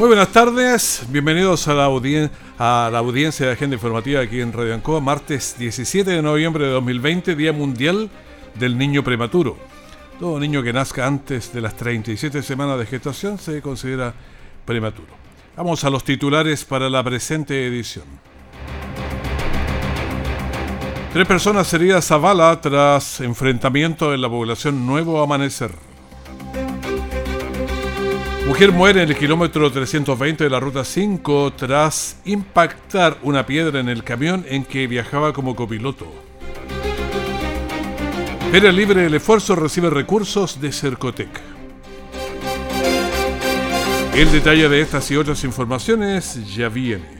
Muy buenas tardes, bienvenidos a la, la audiencia de Agenda Informativa aquí en Radio Ancoa, martes 17 de noviembre de 2020, Día Mundial del Niño Prematuro. Todo niño que nazca antes de las 37 semanas de gestación se considera prematuro. Vamos a los titulares para la presente edición. Tres personas heridas a bala tras enfrentamiento en la población Nuevo Amanecer. Mujer muere en el kilómetro 320 de la ruta 5 tras impactar una piedra en el camión en que viajaba como copiloto. Feria Libre del Esfuerzo recibe recursos de Cercotec. El detalle de estas y otras informaciones ya viene.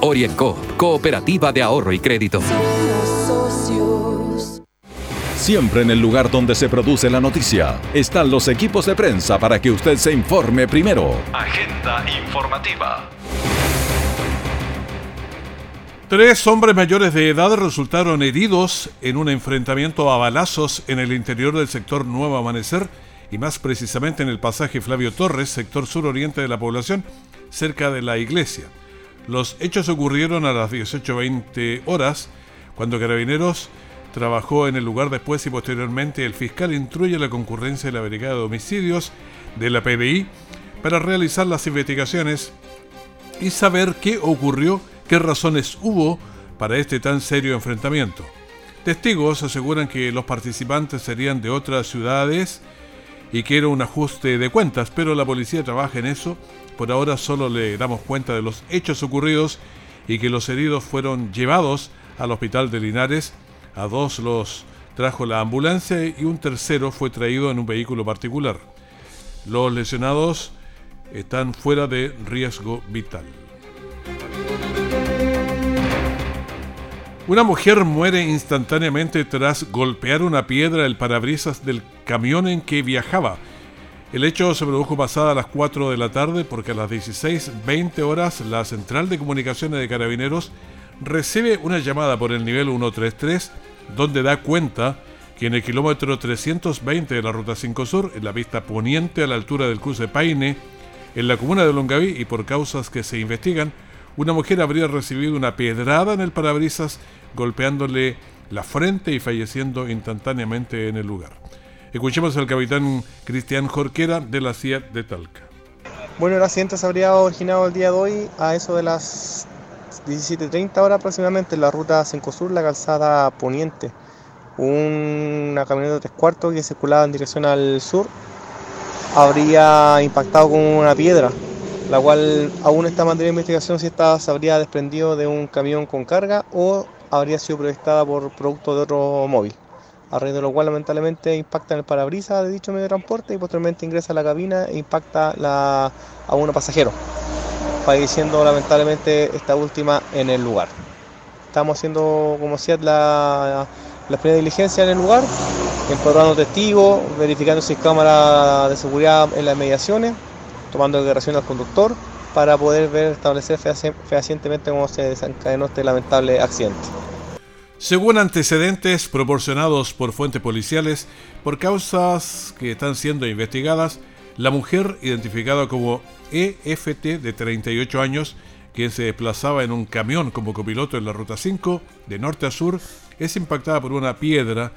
Orienco, Cooperativa de Ahorro y Crédito. Siempre en el lugar donde se produce la noticia están los equipos de prensa para que usted se informe primero. Agenda informativa. Tres hombres mayores de edad resultaron heridos en un enfrentamiento a balazos en el interior del sector Nuevo Amanecer y más precisamente en el pasaje Flavio Torres, sector suroriente de la población, cerca de la iglesia. Los hechos ocurrieron a las 18.20 horas, cuando Carabineros trabajó en el lugar después y posteriormente el fiscal instruye la concurrencia de la Brigada de Homicidios de la PDI para realizar las investigaciones y saber qué ocurrió, qué razones hubo para este tan serio enfrentamiento. Testigos aseguran que los participantes serían de otras ciudades y que era un ajuste de cuentas, pero la policía trabaja en eso por ahora solo le damos cuenta de los hechos ocurridos y que los heridos fueron llevados al hospital de Linares. A dos los trajo la ambulancia y un tercero fue traído en un vehículo particular. Los lesionados están fuera de riesgo vital. Una mujer muere instantáneamente tras golpear una piedra el parabrisas del camión en que viajaba. El hecho se produjo pasada las 4 de la tarde porque a las 16.20 horas la Central de Comunicaciones de Carabineros recibe una llamada por el nivel 133 donde da cuenta que en el kilómetro 320 de la Ruta 5 Sur, en la pista poniente a la altura del cruce Paine, en la comuna de Longaví y por causas que se investigan, una mujer habría recibido una pedrada en el parabrisas golpeándole la frente y falleciendo instantáneamente en el lugar. Escuchemos al capitán Cristian Jorquera de la CIA de Talca. Bueno, el accidente se habría originado el día de hoy a eso de las 17.30 horas aproximadamente en la ruta 5 Sur, la calzada poniente. Una camioneta de tres cuartos que circulaba en dirección al sur habría impactado con una piedra, la cual aún está en investigación si esta se habría desprendido de un camión con carga o habría sido proyectada por producto de otro móvil a raíz de lo cual lamentablemente impacta en el parabrisas de dicho medio de transporte y posteriormente ingresa a la cabina e impacta a uno pasajero, falleciendo lamentablemente esta última en el lugar. Estamos haciendo, como decía, la, primera diligencia en el lugar, encuadrando testigos, verificando si hay cámaras de seguridad en las mediaciones, tomando declaración al conductor para poder ver, establecer fehacientemente cómo se desencadenó este lamentable accidente. Según antecedentes proporcionados por fuentes policiales, por causas que están siendo investigadas, la mujer, identificada como EFT de 38 años, quien se desplazaba en un camión como copiloto en la Ruta 5, de norte a sur, es impactada por una piedra,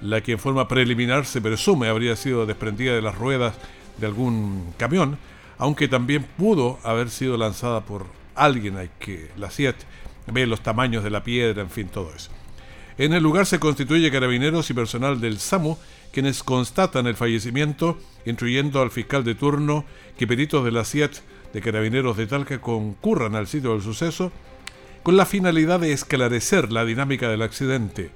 la que en forma preliminar se presume habría sido desprendida de las ruedas de algún camión, aunque también pudo haber sido lanzada por alguien hay que, la CIET, ve los tamaños de la piedra, en fin, todo eso. En el lugar se constituye carabineros y personal del SAMU, quienes constatan el fallecimiento, instruyendo al fiscal de turno que peritos de la CIET de carabineros de Talca concurran al sitio del suceso con la finalidad de esclarecer la dinámica del accidente.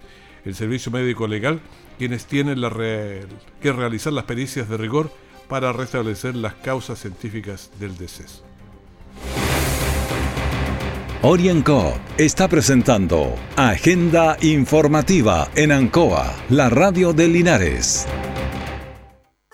El servicio médico legal, quienes tienen que realizar las pericias de rigor para restablecer las causas científicas del deceso. Orienco está presentando Agenda Informativa en Ancoa, la radio de Linares.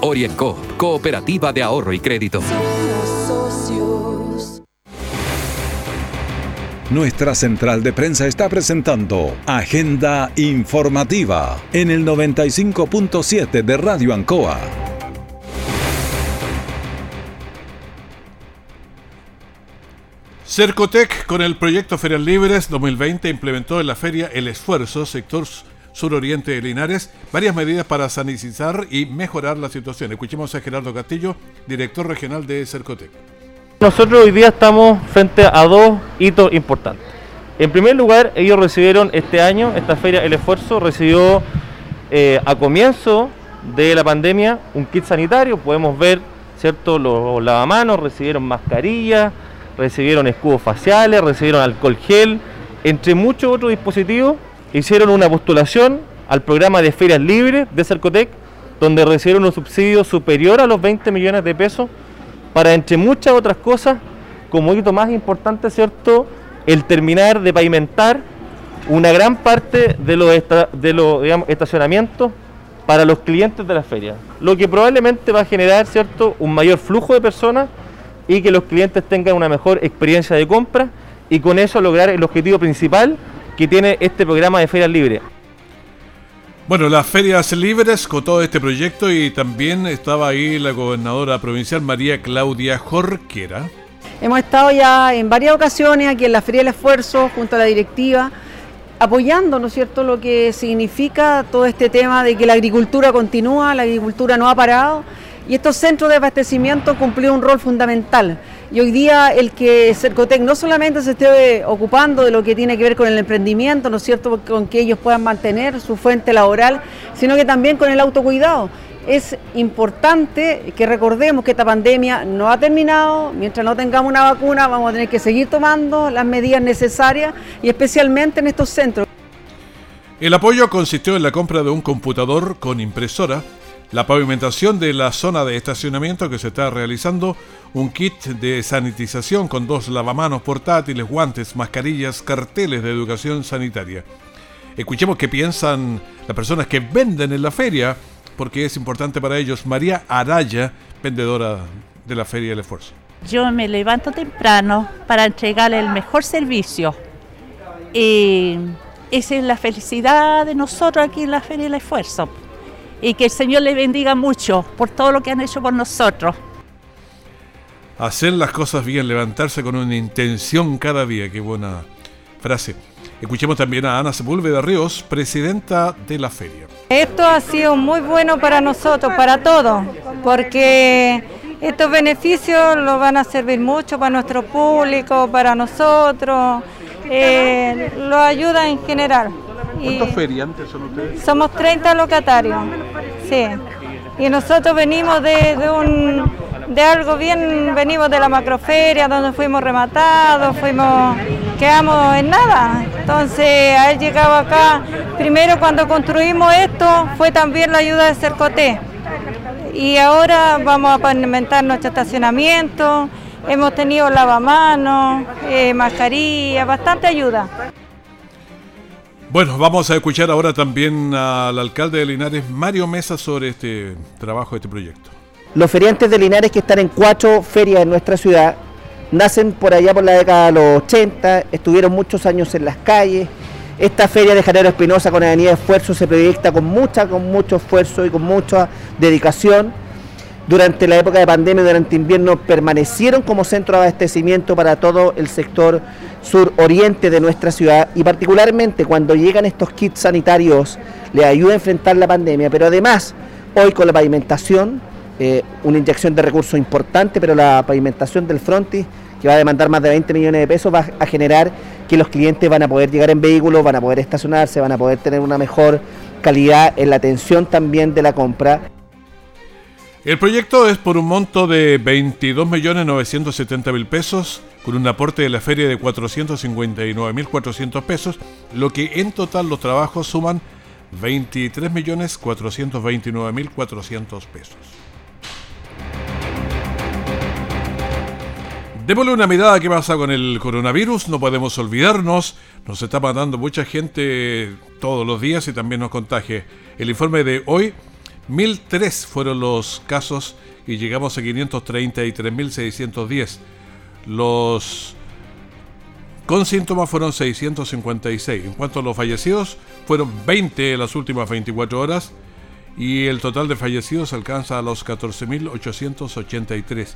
Orienco, Cooperativa de Ahorro y Crédito. Nuestra central de prensa está presentando Agenda Informativa en el 95.7 de Radio Ancoa. Cercotec, con el proyecto Ferias Libres 2020, implementó en la feria El Esfuerzo, sector suroriente de Linares, varias medidas para sanitizar y mejorar la situación. Escuchemos a Gerardo Castillo, director regional de Cercotec. Nosotros hoy día estamos frente a dos hitos importantes. En primer lugar, ellos recibieron este año, esta feria, el esfuerzo recibió eh, a comienzo de la pandemia un kit sanitario, podemos ver, ¿cierto? Los lavamanos, recibieron mascarillas, recibieron escudos faciales, recibieron alcohol gel, entre muchos otros dispositivos hicieron una postulación al programa de ferias libres de Cercotec, donde recibieron un subsidio superior a los 20 millones de pesos para, entre muchas otras cosas, como hito más importante, ¿cierto?, el terminar de pavimentar una gran parte de los, estacionamientos para los clientes de la feria, lo que probablemente va a generar, ¿cierto?, un mayor flujo de personas y que los clientes tengan una mejor experiencia de compra y con eso lograr el objetivo principal que tiene este programa de ferias libres. Bueno, las ferias libres con todo este proyecto y también estaba ahí la gobernadora provincial María Claudia Jorquera. Hemos estado ya en varias ocasiones aquí en la Feria del Esfuerzo junto a la directiva apoyando, ¿no es cierto?, lo que significa todo este tema de que la agricultura continúa, la agricultura no ha parado y estos centros de abastecimiento cumplió un rol fundamental. Y hoy día el que Cercotec no solamente se esté ocupando de lo que tiene que ver con el emprendimiento, ¿no es cierto?, con que ellos puedan mantener su fuente laboral, sino que también con el autocuidado. Es importante que recordemos que esta pandemia no ha terminado, mientras no tengamos una vacuna vamos a tener que seguir tomando las medidas necesarias y especialmente en estos centros. El apoyo consistió en la compra de un computador con impresora, la pavimentación de la zona de estacionamiento que se está realizando, un kit de sanitización con dos lavamanos portátiles, guantes, mascarillas, carteles de educación sanitaria. Escuchemos qué piensan las personas que venden en la feria, porque es importante para ellos. María Araya, vendedora de la Feria del Esfuerzo. Yo me levanto temprano para entregarle el mejor servicio. Y esa es la felicidad de nosotros aquí en la Feria del Esfuerzo y que el Señor le bendiga mucho por todo lo que han hecho por nosotros. Hacer las cosas bien, levantarse con una intención cada día, qué buena frase. Escuchemos también a Ana Sepúlveda Ríos, presidenta de la feria. Esto ha sido muy bueno para nosotros, para todos, porque estos beneficios los van a servir mucho para nuestro público, para nosotros, eh, lo ayuda en general. ¿Cuántos feriantes son ustedes? Somos 30 locatarios, sí. Y nosotros venimos de, un, de algo bien, venimos de la macroferia, donde fuimos rematados, fuimos, quedamos en nada. Entonces, haber llegado acá, primero cuando construimos esto, fue también la ayuda de Cercoté. Y ahora vamos a pavimentar nuestro estacionamiento, hemos tenido lavamanos, eh, mascarilla, bastante ayuda. Bueno, vamos a escuchar ahora también al alcalde de Linares, Mario Mesa, sobre este trabajo, este proyecto. Los feriantes de Linares que están en cuatro ferias en nuestra ciudad nacen por allá por la década de los 80, estuvieron muchos años en las calles. Esta feria de Janero Espinosa con Avenida Esfuerzo se proyecta con mucha, con mucho esfuerzo y con mucha dedicación. Durante la época de pandemia, durante invierno, permanecieron como centro de abastecimiento para todo el sector sur-oriente de nuestra ciudad y particularmente cuando llegan estos kits sanitarios le ayuda a enfrentar la pandemia, pero además hoy con la pavimentación, eh, una inyección de recursos importante, pero la pavimentación del frontis que va a demandar más de 20 millones de pesos, va a generar que los clientes van a poder llegar en vehículos, van a poder estacionarse, van a poder tener una mejor calidad en la atención también de la compra. El proyecto es por un monto de 22.970.000 pesos, con un aporte de la feria de 459.400 pesos, lo que en total los trabajos suman 23.429.400 pesos. Démosle una mirada a qué pasa con el coronavirus. No podemos olvidarnos. Nos está matando mucha gente todos los días y también nos contagia. El informe de hoy, 1003 fueron los casos y llegamos a 533.610. Los con síntomas fueron 656. En cuanto a los fallecidos, fueron 20 en las últimas 24 horas y el total de fallecidos alcanza a los 14.883.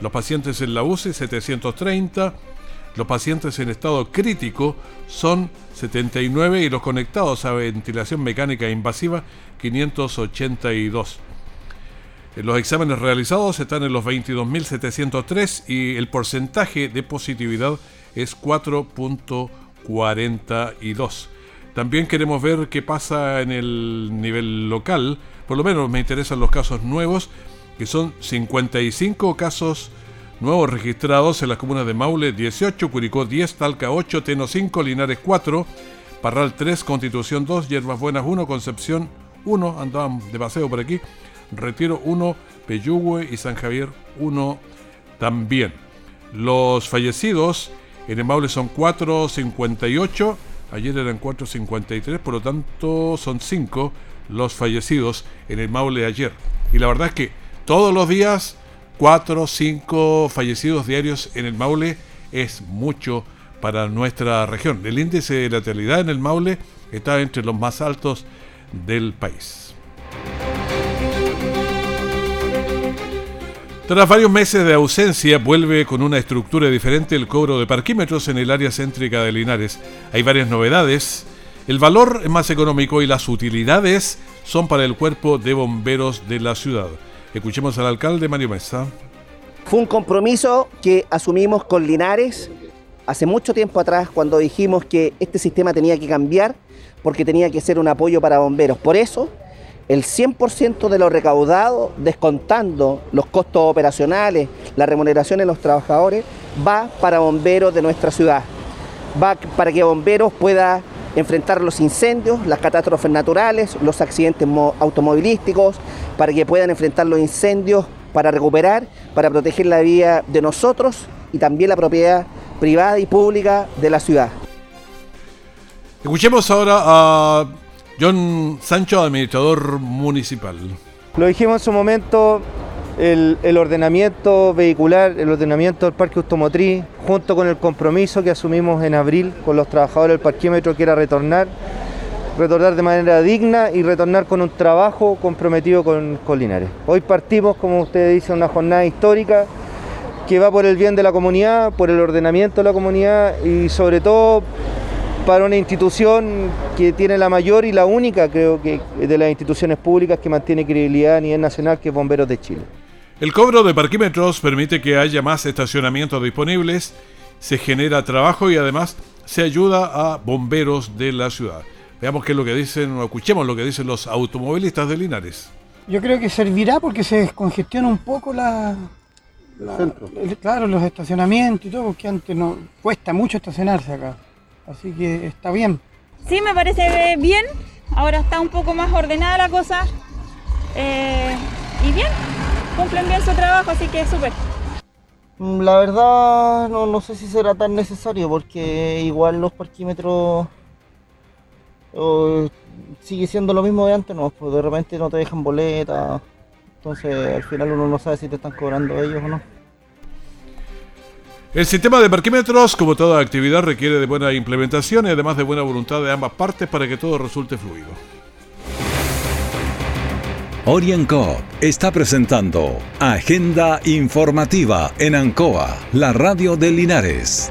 Los pacientes en la UCI 730, los pacientes en estado crítico son 79 y los conectados a ventilación mecánica invasiva 582. Los exámenes realizados están en los 22.703 y el porcentaje de positividad es 4.42. También queremos ver qué pasa en el nivel local, por lo menos me interesan los casos nuevos que son 55 casos nuevos registrados en las comunas de Maule 18, Curicó 10, Talca 8, Teno 5, Linares 4, Parral 3, Constitución 2, Hierbas Buenas 1, Concepción 1, andaban de paseo por aquí, Retiro 1, Peyúgue y San Javier 1 también. Los fallecidos en el Maule son 458, ayer eran 453, por lo tanto son 5 los fallecidos en el Maule ayer. Y la verdad es que todos los días, cuatro o cinco fallecidos diarios en el Maule es mucho para nuestra región. El índice de letalidad en el Maule está entre los más altos del país. Tras varios meses de ausencia, vuelve con una estructura diferente el cobro de parquímetros en el área céntrica de Linares. Hay varias novedades. El valor es más económico y las utilidades son para el cuerpo de bomberos de la ciudad. Escuchemos al alcalde Mario Mesa. Fue un compromiso que asumimos con Linares hace mucho tiempo atrás cuando dijimos que este sistema tenía que cambiar porque tenía que ser un apoyo para bomberos. Por eso, el 100% de lo recaudado, descontando los costos operacionales, la remuneración de los trabajadores, va para bomberos de nuestra ciudad. Va para que bomberos pueda enfrentar los incendios, las catástrofes naturales, los accidentes automovilísticos, para que puedan enfrentar los incendios, para recuperar, para proteger la vida de nosotros y también la propiedad privada y pública de la ciudad. Escuchemos ahora a John Sancho, administrador municipal. Lo dijimos en su momento, el, ordenamiento vehicular, el ordenamiento del parque automotriz, junto con el compromiso que asumimos en abril con los trabajadores del parquímetro, que era retornar, retornar de manera digna y retornar con un trabajo comprometido con, con Linares. Hoy partimos, como usted dice, una jornada histórica que va por el bien de la comunidad, por el ordenamiento de la comunidad y sobre todo para una institución que tiene la mayor y la única, creo que, de las instituciones públicas que mantiene credibilidad a nivel nacional, que es Bomberos de Chile. El cobro de parquímetros permite que haya más estacionamientos disponibles, se genera trabajo y además se ayuda a bomberos de la ciudad. Veamos qué es lo que dicen, o escuchemos lo que dicen los automovilistas de Linares. Yo creo que servirá porque se descongestiona un poco la, claro, los estacionamientos y todo, porque antes no cuesta mucho estacionarse acá. Así que está bien. Sí, me parece bien. Ahora está un poco más ordenada la cosa. Eh, y bien, cumplen bien su trabajo, así que súper. Mm, la verdad no, sé si será tan necesario porque igual los parquímetros sigue siendo lo mismo de antes, no, pues de repente no te dejan boleta, entonces al final uno no sabe si te están cobrando ellos o no. El sistema de parquímetros, como toda actividad, requiere de buena implementación y además de buena voluntad de ambas partes para que todo resulte fluido. Orienco está presentando Agenda Informativa en Ancoa, la radio de Linares.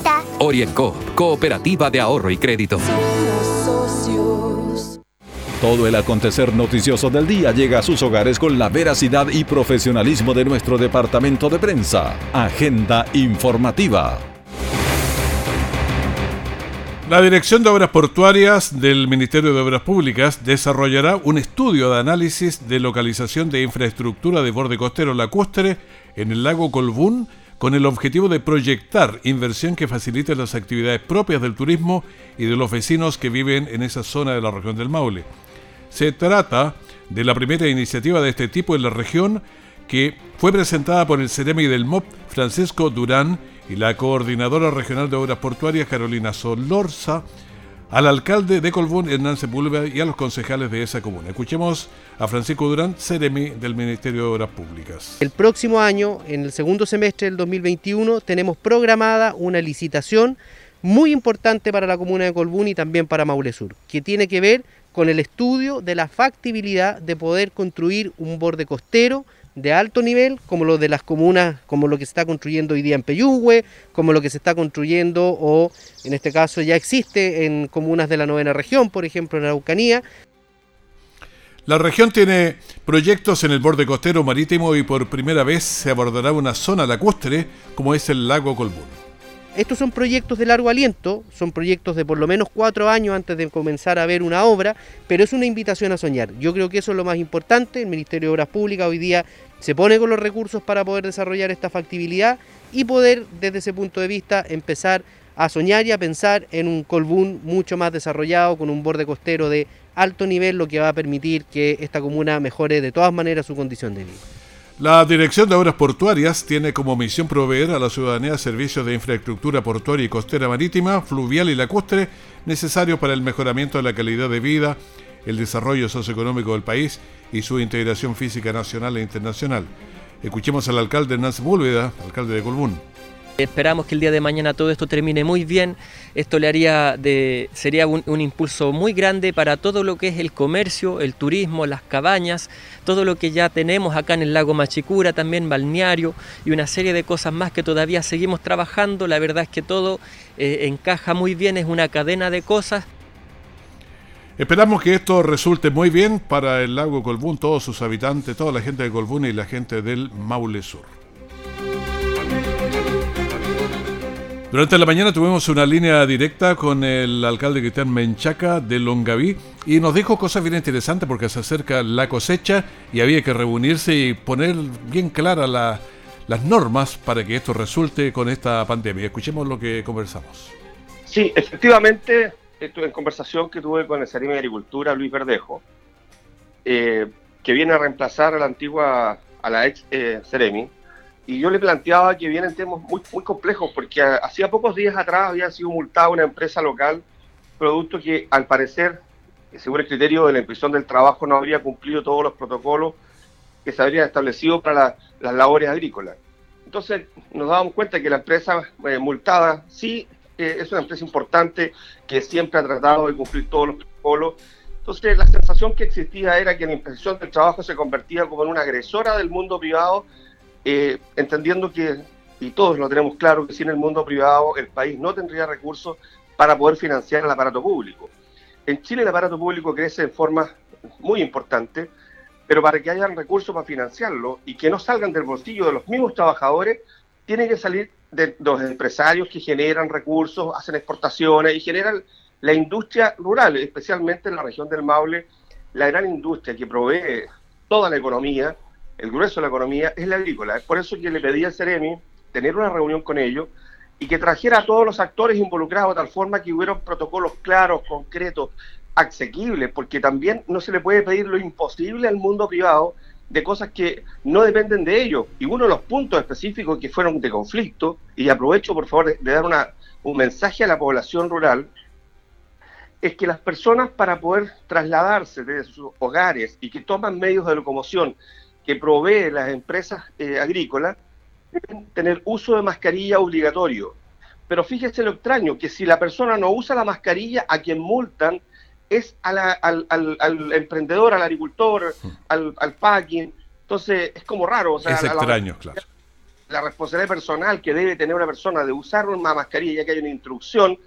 Orienco, Cooperativa de Ahorro y Crédito. Todo el acontecer noticioso del día llega a sus hogares con la veracidad y profesionalismo de nuestro departamento de prensa. Agenda informativa. La Dirección de Obras Portuarias del Ministerio de Obras Públicas desarrollará un estudio de análisis de localización de infraestructura de borde costero lacustre en el lago Colbún con el objetivo de proyectar inversión que facilite las actividades propias del turismo y de los vecinos que viven en esa zona de la región del Maule. Se trata de la primera iniciativa de este tipo en la región que fue presentada por el CEREMI del MOP Francisco Durán y la coordinadora regional de obras portuarias Carolina Solorza, al alcalde de Colbún, Hernán Sepúlveda, y a los concejales de esa comuna. Escuchemos a Francisco Durán, Ceremi del Ministerio de Obras Públicas. El próximo año, en el segundo semestre del 2021, tenemos programada una licitación muy importante para la comuna de Colbún y también para Maule Sur, que tiene que ver con el estudio de la factibilidad de poder construir un borde costero de alto nivel, como lo de las comunas, como lo que se está construyendo hoy día en Peyúgue, como lo que se está construyendo o en este caso ya existe en comunas de la novena región, por ejemplo en Araucanía. La región tiene proyectos en el borde costero marítimo y por primera vez se abordará una zona lacustre como es el lago Colbún. Estos son proyectos de largo aliento, son proyectos de por lo menos cuatro años antes de comenzar a ver una obra, pero es una invitación a soñar. Yo creo que eso es lo más importante. El Ministerio de Obras Públicas hoy día se pone con los recursos para poder desarrollar esta factibilidad y poder desde ese punto de vista empezar a soñar y a pensar en un Colbún mucho más desarrollado, con un borde costero de alto nivel, lo que va a permitir que esta comuna mejore de todas maneras su condición de vida. La Dirección de Obras Portuarias tiene como misión proveer a la ciudadanía servicios de infraestructura portuaria y costera marítima, fluvial y lacustre necesarios para el mejoramiento de la calidad de vida, el desarrollo socioeconómico del país y su integración física nacional e internacional. Escuchemos al alcalde Nancy Búlveda, alcalde de Colbún. Esperamos que el día de mañana todo esto termine muy bien. Esto le haría de, sería un, impulso muy grande para todo lo que es el comercio, el turismo, las cabañas, todo lo que ya tenemos acá en el lago Machicura, también balneario y una serie de cosas más que todavía seguimos trabajando. La verdad es que todo eh, encaja muy bien, es una cadena de cosas. Esperamos que esto resulte muy bien para el lago Colbún, todos sus habitantes, toda la gente de Colbún y la gente del Maule Sur. Durante la mañana tuvimos una línea directa con el alcalde Cristian Menchaca de Longaví y nos dijo cosas bien interesantes porque se acerca la cosecha y había que reunirse y poner bien claras las normas para que esto resulte con esta pandemia. Escuchemos lo que conversamos. Sí, efectivamente, estuve en conversación que tuve con el Seremi de Agricultura, Luis Verdejo, eh, que viene a reemplazar a la antigua, a la ex eh, Ceremi, y yo le planteaba que vienen temas muy, muy complejos, porque hacía pocos días atrás había sido multada una empresa local, producto que al parecer, según el criterio de la impresión del trabajo, no habría cumplido todos los protocolos que se habrían establecido para las labores agrícolas. Entonces nos dábamos cuenta que la empresa eh, multada sí eh, es una empresa importante que siempre ha tratado de cumplir todos los protocolos. Entonces la sensación que existía era que la impresión del trabajo se convertía como en una agresora del mundo privado eh, entendiendo que, y todos lo tenemos claro, que sin el mundo privado el país no tendría recursos para poder financiar el aparato público. En Chile el aparato público crece en forma muy importante, pero para que haya recursos para financiarlo y que no salgan del bolsillo de los mismos trabajadores, tiene que salir de los empresarios que generan recursos, hacen exportaciones y generan la industria rural, especialmente en la región del Maule, la gran industria que provee toda la economía, el grueso de la economía es la agrícola. Es por eso que le pedí al Ceremi tener una reunión con ellos y que trajera a todos los actores involucrados de tal forma que hubiera protocolos claros, concretos, asequibles, porque también no se le puede pedir lo imposible al mundo privado de cosas que no dependen de ellos. Y uno de los puntos específicos que fueron de conflicto, y aprovecho por favor de, dar una, un mensaje a la población rural, es que las personas para poder trasladarse desde sus hogares y que toman medios de locomoción que provee las empresas eh, agrícolas, deben tener uso de mascarilla obligatorio. Pero fíjese lo extraño, que si la persona no usa la mascarilla, a quien multan es al, al, emprendedor, al agricultor, al, al packing. Entonces es como raro. O sea, es extraño, claro. La responsabilidad personal que debe tener una persona de usar una mascarilla, ya que hay una instrucción,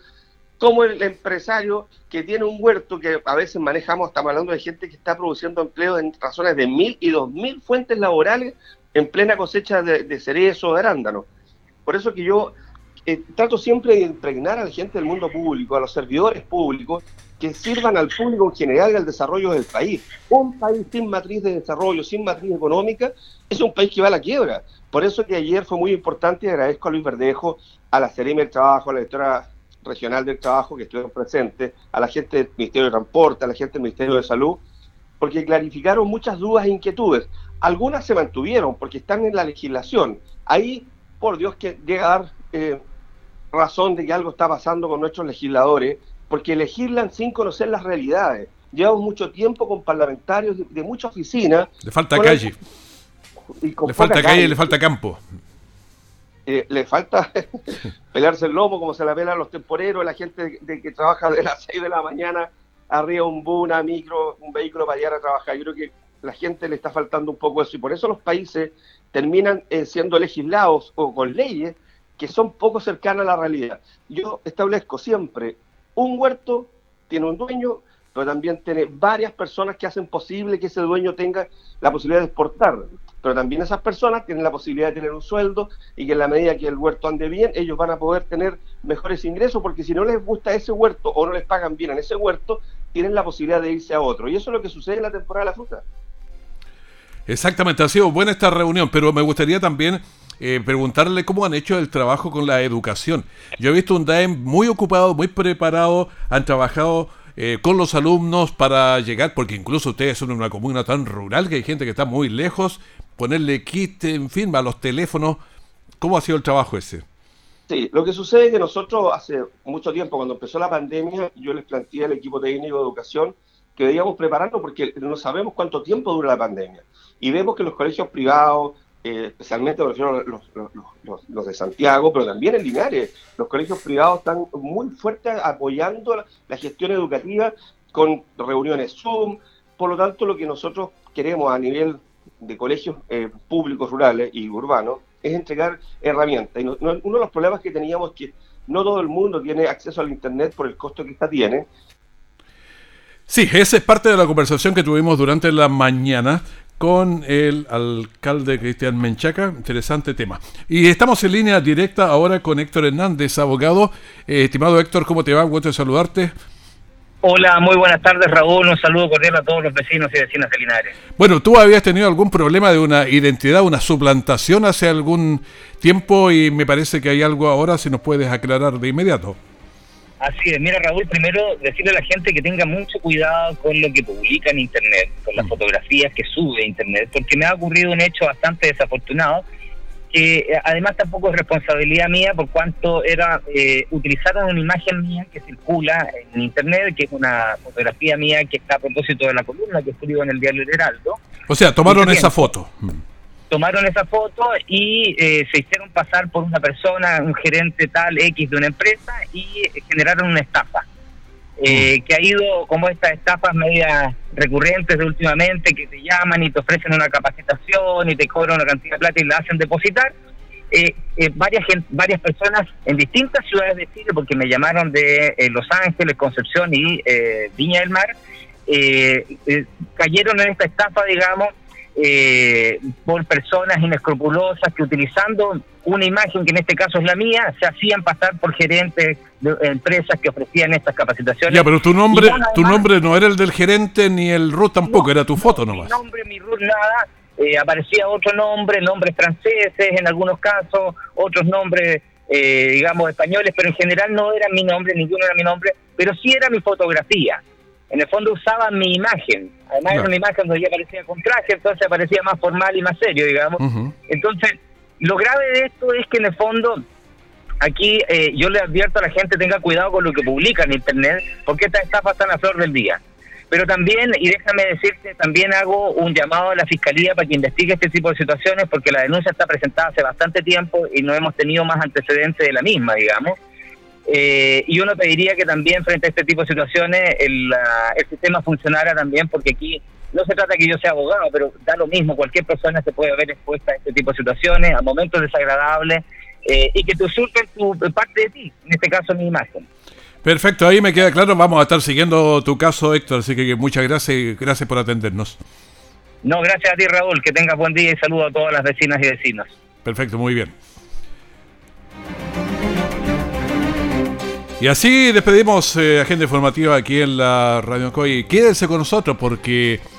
como el empresario que tiene un huerto que a veces manejamos, estamos hablando de gente que está produciendo empleo en razones de mil y dos mil fuentes laborales en plena cosecha de, de cerezo o de arándano. Por eso que yo eh, trato siempre de impregnar a la gente del mundo público, a los servidores públicos, que sirvan al público en general y al desarrollo del país. Un país sin matriz de desarrollo, sin matriz económica, es un país que va a la quiebra. Por eso que ayer fue muy importante y agradezco a Luis Verdejo, a la Seremi del Trabajo, a la directora regional del Trabajo que estuvieron presentes, a la gente del Ministerio de Transporte, a la gente del Ministerio de Salud, porque clarificaron muchas dudas e inquietudes. Algunas se mantuvieron porque están en la legislación. Ahí, por Dios, que llega a dar eh, razón de que algo está pasando con nuestros legisladores porque legislan sin conocer las realidades. Llevamos mucho tiempo con parlamentarios de, muchas oficinas. Le falta calle. le falta calle y le falta campo. Eh, le falta pelarse el lomo como se la pelan los temporeros, la gente de, que trabaja de las 6 de la mañana arriba un bus, una micro, un vehículo para llegar a trabajar. Yo creo que la gente le está faltando un poco eso y por eso los países terminan eh, siendo legislados o con leyes que son poco cercanas a la realidad. Yo establezco siempre un huerto tiene un dueño, pero también tiene varias personas que hacen posible que ese dueño tenga la posibilidad de exportar. Pero también esas personas tienen la posibilidad de tener un sueldo y que en la medida que el huerto ande bien, ellos van a poder tener mejores ingresos, porque si no les gusta ese huerto o no les pagan bien en ese huerto, tienen la posibilidad de irse a otro. Y eso es lo que sucede en la temporada de la fruta. Exactamente, ha sido buena esta reunión, pero me gustaría también eh, preguntarle cómo han hecho el trabajo con la educación. Yo he visto un DAEM muy ocupado, muy preparado, han trabajado eh, con los alumnos para llegar, porque incluso ustedes son una comuna tan rural que hay gente que está muy lejos, ponerle kit, en fin, a los teléfonos. ¿Cómo ha sido el trabajo ese? Sí, lo que sucede es que nosotros hace mucho tiempo, cuando empezó la pandemia, yo les planteé al equipo técnico de educación que debíamos prepararnos porque no sabemos cuánto tiempo dura la pandemia. Y vemos que los colegios privados, eh, especialmente los, los, los, de Santiago, pero también en Linares. Los colegios privados están muy fuertes apoyando la, gestión educativa con reuniones Zoom. Por lo tanto, lo que nosotros queremos a nivel de colegios eh, públicos rurales y urbanos es entregar herramientas. Y uno de los problemas que teníamos es que no todo el mundo tiene acceso al Internet por el costo que esta tiene. Sí, esa es parte de la conversación que tuvimos durante la mañana con el alcalde Cristian Menchaca. Interesante tema. Y estamos en línea directa ahora con Héctor Hernández, abogado. Eh, estimado Héctor, ¿cómo te va? Gusto de saludarte. Hola, muy buenas tardes Raúl, un saludo cordial a todos los vecinos y vecinas de Linares. Bueno, tú habías tenido algún problema de una identidad, una suplantación hace algún tiempo y me parece que hay algo ahora, si nos puedes aclarar de inmediato. Así es, mira Raúl, primero decirle a la gente que tenga mucho cuidado con lo que publica en Internet, con las mm. fotografías que sube a Internet, porque me ha ocurrido un hecho bastante desafortunado, eh, además tampoco es responsabilidad mía por cuanto era eh, utilizaron una imagen mía que circula en Internet, que es una fotografía mía que está a propósito de la columna que escribo en el diario El Heraldo. O sea, tomaron esa foto tomaron esa foto y eh, se hicieron pasar por una persona, un gerente tal X de una empresa y generaron una estafa. Eh, que ha ido como estas estafas medias recurrentes de últimamente que te llaman y te ofrecen una capacitación y te cobran una cantidad de plata y la hacen depositar. Eh, varias varias personas en distintas ciudades de Chile, porque me llamaron de Los Ángeles, Concepción y Viña del Mar, cayeron en esta estafa, digamos, eh, por personas inescrupulosas que utilizando una imagen que en este caso es la mía, se hacían pasar por gerentes de empresas que ofrecían estas capacitaciones. Ya, pero tu nombre, tu nombre no era el del gerente ni el RUT tampoco, era tu foto nomás. Mi nombre, mi RUT, nada. eh, aparecía otro nombre, nombres franceses en algunos casos, otros nombres, eh, digamos, españoles, pero en general no era mi nombre, ninguno era mi nombre, pero sí era mi fotografía. En el fondo usaba mi imagen. Además era una imagen donde yo aparecía con traje, entonces aparecía más formal y más serio, digamos. Entonces, lo grave de esto es que en el fondo aquí eh, yo le advierto a la gente tenga cuidado con lo que publica en internet porque estas estafas están a flor del día. Pero también, y déjame decirte, también hago un llamado a la Fiscalía para que investigue este tipo de situaciones porque la denuncia está presentada hace bastante tiempo y no hemos tenido más antecedentes de la misma, digamos. Eh, y uno pediría que también frente a este tipo de situaciones el, el sistema funcionara también porque aquí no se trata que yo sea abogado, pero da lo mismo, cualquier persona se puede ver expuesta a este tipo de situaciones, a momentos desagradables, eh, y que te usurpen tu parte de ti, en este caso mi imagen. Perfecto, ahí me queda claro, vamos a estar siguiendo tu caso, Héctor, así que muchas gracias y gracias por atendernos. No, gracias a ti, Raúl, que tengas buen día y saludo a todas las vecinas y vecinos. Perfecto, muy bien. Y así despedimos eh, agenda informativa aquí en la Radio Coy. Quédense con nosotros porque